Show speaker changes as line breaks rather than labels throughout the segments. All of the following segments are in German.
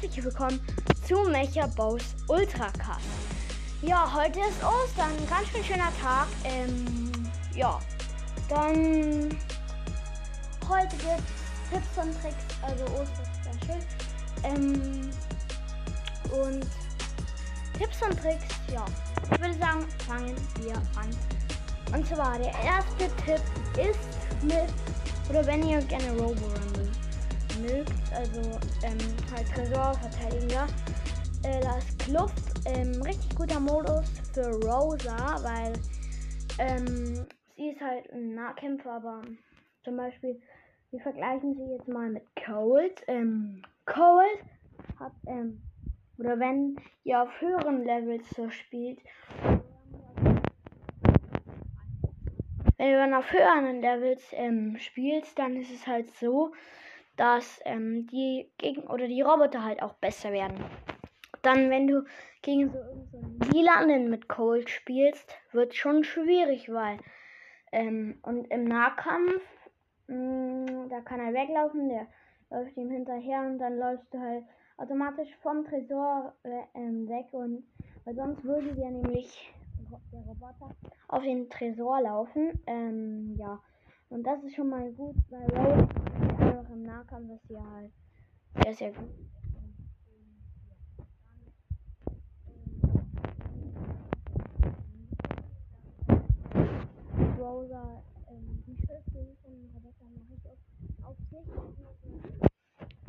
Ostern. Herzlich willkommen zu Mecha Bows Ultracast. Ja, heute ist Ostern, ein ganz schön schöner Tag. Ähm, ja, dann heute gibt Tipps und Tricks, also Osterspecial. Ähm, und Tipps und Tricks, ja. Ich würde sagen, fangen wir an. Und zwar der erste Tipp ist mit, oder wenn ihr gerne Robo Rumble mögt, also ähm, halt Tresor verteidigen, ja. Äh, das Kluft, ähm, richtig guter Modus für Rosa, weil ähm, sie ist halt ein Nahkämpfer, aber zum Beispiel, wir vergleichen sie jetzt mal mit Cold. Ähm, Cold hat, ähm, oder wenn ihr auf höheren Levels so spielt, wenn dann auf höheren Levels ähm, spielst, dann ist es halt so, dass ähm, die Gegen oder die Roboter halt auch besser werden. Dann, wenn du gegen so irgendeinen Lilanen mit Cold spielst, wird schon schwierig, weil ähm, und im Nahkampf, mh, mm, da kann er weglaufen, der läuft ihm hinterher und dann läufst du halt automatisch vom Tresor äh, ähm, weg und weil sonst würde der nämlich der Roboter auf den Tresor laufen. Ähm, ja. Und das ist schon mal gut, weil einfach im Nahkampf ist ja halt sehr, sehr gut. Browser ähm, die Schrift von Rebecca mache ich auf, auf sich.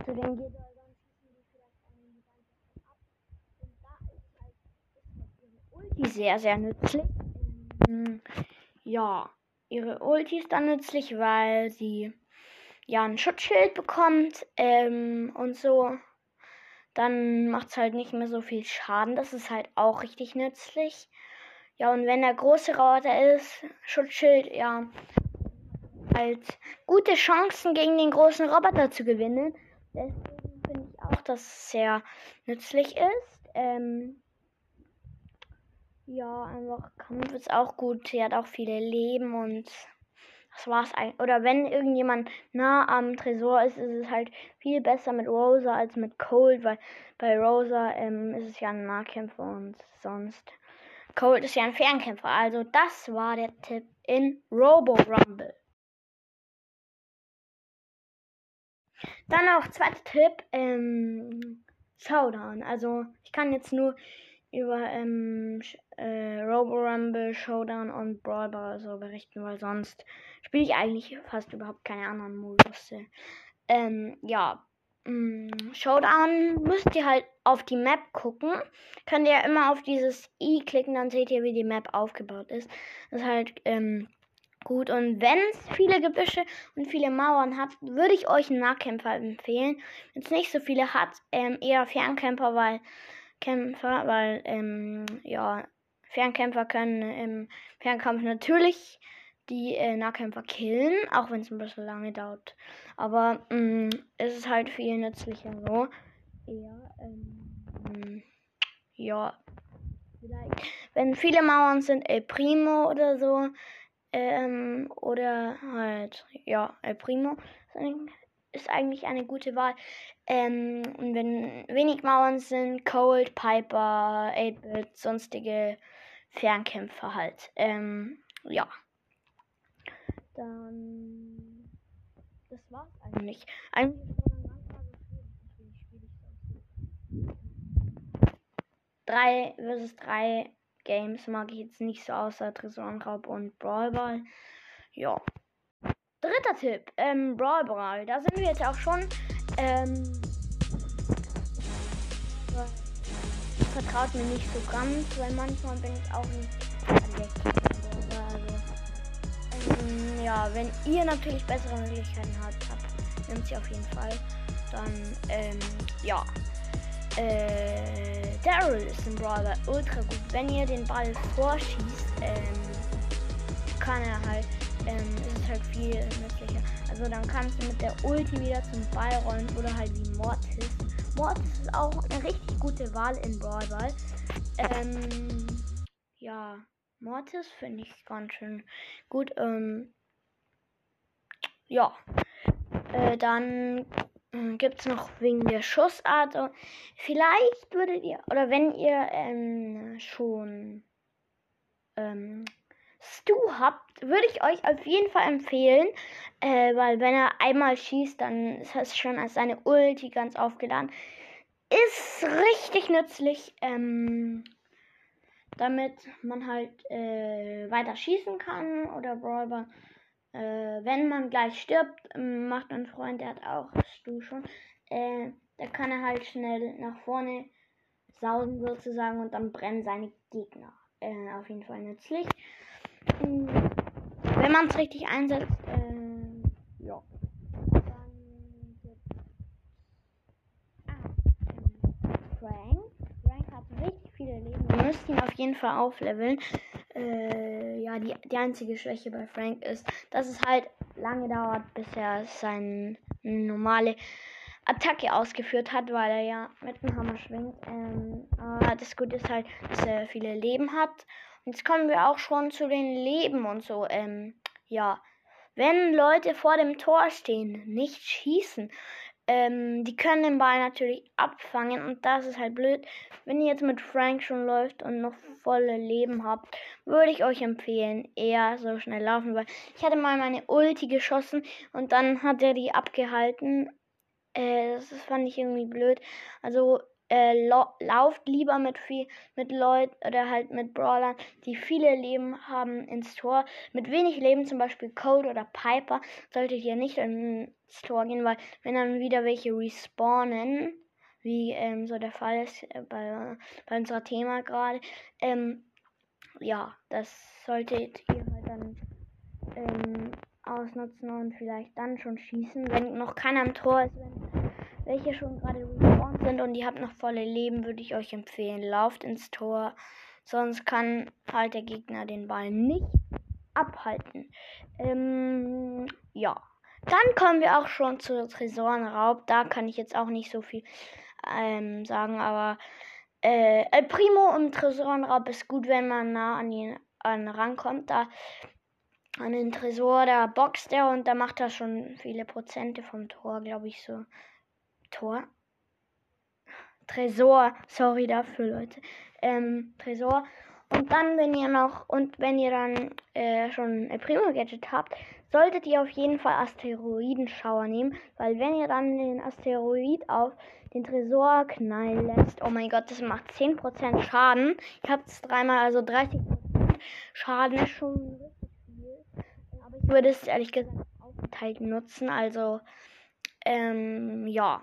Zu den Gebeugern schießen die vielleicht einen ganz ab. Und da ist halt, ist halt ihre Ulti sehr, sehr nützlich. Ähm, ja, ihre Ulti ist dann nützlich, weil sie ja ein Schutzschild bekommt ähm, und so. Dann macht es halt nicht mehr so viel Schaden. Das ist halt auch richtig nützlich. Ja, und wenn der große Roboter ist, Schutzschild, ja, halt gute Chancen gegen den großen Roboter zu gewinnen. Deswegen finde ich auch, dass es sehr nützlich ist. Ähm, ja, einfach Kampf ist auch gut. Sie hat auch viele Leben und das war's eigentlich. Oder wenn irgendjemand nah am Tresor ist, ist es halt viel besser mit Rosa als mit Cold, weil bei Rosa ähm, ist es ja ein Nahkämpfer und sonst. Cold ist ja ein Fernkämpfer. Also das war der Tipp in Robo Rumble. Dann auch zweiter Tipp, ähm, Showdown. Also ich kann jetzt nur über ähm, äh, Robo Rumble, Showdown und Brawl Ball so berichten, weil sonst spiele ich eigentlich fast überhaupt keine anderen Modus. Ähm, ja, mm, Showdown müsst ihr halt auf die Map gucken. Könnt ihr immer auf dieses i klicken, dann seht ihr, wie die Map aufgebaut ist. Das ist halt ähm, gut. Und wenn es viele Gebüsche und viele Mauern hat, würde ich euch einen Nahkämpfer empfehlen. Wenn es nicht so viele hat, ähm, eher Fernkämpfer, weil Kämpfer, weil ähm, ja, Fernkämpfer können im Fernkampf natürlich die äh, Nahkämpfer killen, auch wenn es ein bisschen lange dauert. Aber mh, mm, es ist halt viel nützlicher so. Eher, ähm, ja, vielleicht. Wenn viele Mauern sind, El Primo oder so. Ähm, oder halt, ja, El Primo ist eigentlich eine gute Wahl. Ähm, und wenn wenig Mauern sind, Cold, Piper, 8-Bit, sonstige Fernkämpfer halt. Ähm, ja. Dann. Das war's eigentlich. Eigentlich drei versus drei Games mag ich jetzt nicht so außer Tresorenraub und Brawlball. Ja. Dritter Tipp, ähm, Brawl Ball. Da sind wir jetzt auch schon. Ähm, vertraut mir nicht so ganz, weil manchmal bin ich auch nicht also, ähm, ja, wenn ihr natürlich bessere Möglichkeiten habt, habt nimmt sie auf jeden Fall. Dann, ähm, ja. Äh, Daryl ist im Brawler ultra gut. Wenn ihr den Ball vorschießt, ähm, kann er halt ähm, ist es halt viel nützlicher. Also dann kannst du mit der Ulti wieder zum Ball rollen oder halt wie Mortis. Mortis ist auch eine richtig gute Wahl in Brawl Ball. Ähm, ja, Mortis finde ich ganz schön gut. Ähm, ja, äh, dann äh, gibt es noch wegen der Schussart. Vielleicht würdet ihr, oder wenn ihr ähm, schon ähm, Stu habt, würde ich euch auf jeden Fall empfehlen, äh, weil wenn er einmal schießt, dann ist das schon als seine Ulti ganz aufgeladen. Ist richtig nützlich, ähm, damit man halt äh, weiter schießen kann oder Brawler. Äh, wenn man gleich stirbt, macht ein Freund, der hat auch Stu schon, äh, da kann er halt schnell nach vorne sausen sozusagen und dann brennen seine Gegner. Äh, auf jeden Fall nützlich. Wenn man es richtig einsetzt, äh, ja. Ah, Frank. Frank hat richtig viele Leben. Wir müssen ihn auf jeden Fall aufleveln. Äh, ja, die, die einzige Schwäche bei Frank ist, dass es halt lange dauert, bis er seine normale Attacke ausgeführt hat, weil er ja mit dem Hammer schwingt. Ähm, aber das Gute ist halt, dass er viele Leben hat Jetzt kommen wir auch schon zu den Leben und so. Ähm, ja, wenn Leute vor dem Tor stehen, nicht schießen. Ähm, die können den Ball natürlich abfangen und das ist halt blöd. Wenn ihr jetzt mit Frank schon läuft und noch volle Leben habt, würde ich euch empfehlen, eher so schnell laufen, weil ich hatte mal meine Ulti geschossen und dann hat er die abgehalten. Äh, das fand ich irgendwie blöd. Also äh, lauft lieber mit viel mit Leuten oder halt mit Brawlern, die viele Leben haben ins Tor. Mit wenig Leben, zum Beispiel Code oder Piper, solltet ihr nicht ins Tor gehen, weil wenn dann wieder welche respawnen, wie ähm, so der Fall ist äh, bei, bei unserer Thema gerade, ähm, ja, das solltet ihr halt dann ähm, ausnutzen und vielleicht dann schon schießen, wenn noch keiner im Tor ist, wenn welche schon gerade respawned sind und ihr habt noch volle Leben, würde ich euch empfehlen, lauft ins Tor. Sonst kann halt der Gegner den Ball nicht abhalten. Ähm, ja. Dann kommen wir auch schon zu Tresorenraub. Da kann ich jetzt auch nicht so viel ähm, sagen, aber äh, El Primo im Tresorenraub ist gut, wenn man nah an ihn an rankommt. Da an den Tresor, da boxt er und da macht er schon viele Prozente vom Tor, glaube ich so. Tor. Tresor, sorry dafür, Leute. Ähm, Tresor. Und dann, wenn ihr noch, und wenn ihr dann äh, schon ein Primo Gadget habt, solltet ihr auf jeden Fall Asteroidenschauer nehmen, weil wenn ihr dann den Asteroid auf den Tresor knallen lässt, oh mein Gott, das macht 10% Schaden. Ich habe es dreimal, also 30% Schaden ist schon. Aber ich würde es ehrlich gesagt aufgeteilt nutzen, also ähm, ja.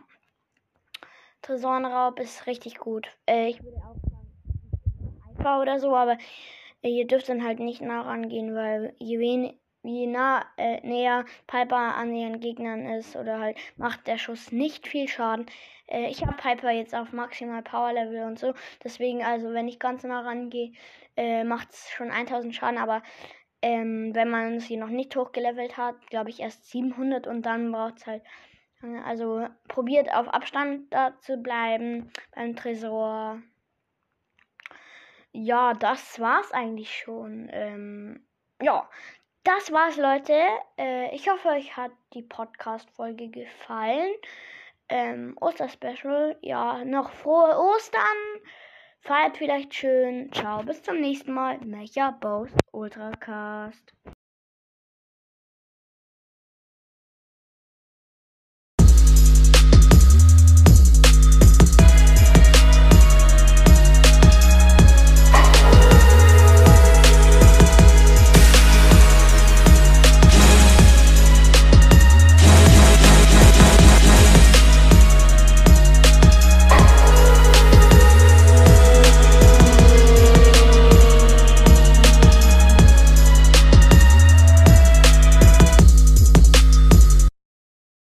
Tresorenraub ist richtig gut. Äh, ich würde auch sagen, einfach oder so, aber äh, ihr dürft dann halt nicht nah rangehen, weil je, wen, je nah, äh, näher Piper an ihren Gegnern ist oder halt macht der Schuss nicht viel Schaden. Äh, ich habe Piper jetzt auf maximal Power Level und so. Deswegen, also wenn ich ganz nah rangehe, äh, macht es schon 1000 Schaden, aber ähm, wenn man sie noch nicht hochgelevelt hat, glaube ich erst 700 und dann braucht es halt also probiert auf Abstand da zu bleiben beim Tresor. Ja, das war's eigentlich schon. Ähm, ja, das war's, Leute. Äh, ich hoffe, euch hat die Podcast-Folge gefallen. Ähm, Osterspecial. Ja, noch frohe Ostern. Feiert vielleicht schön. Ciao, bis zum nächsten Mal. Mecha Boast Ultracast.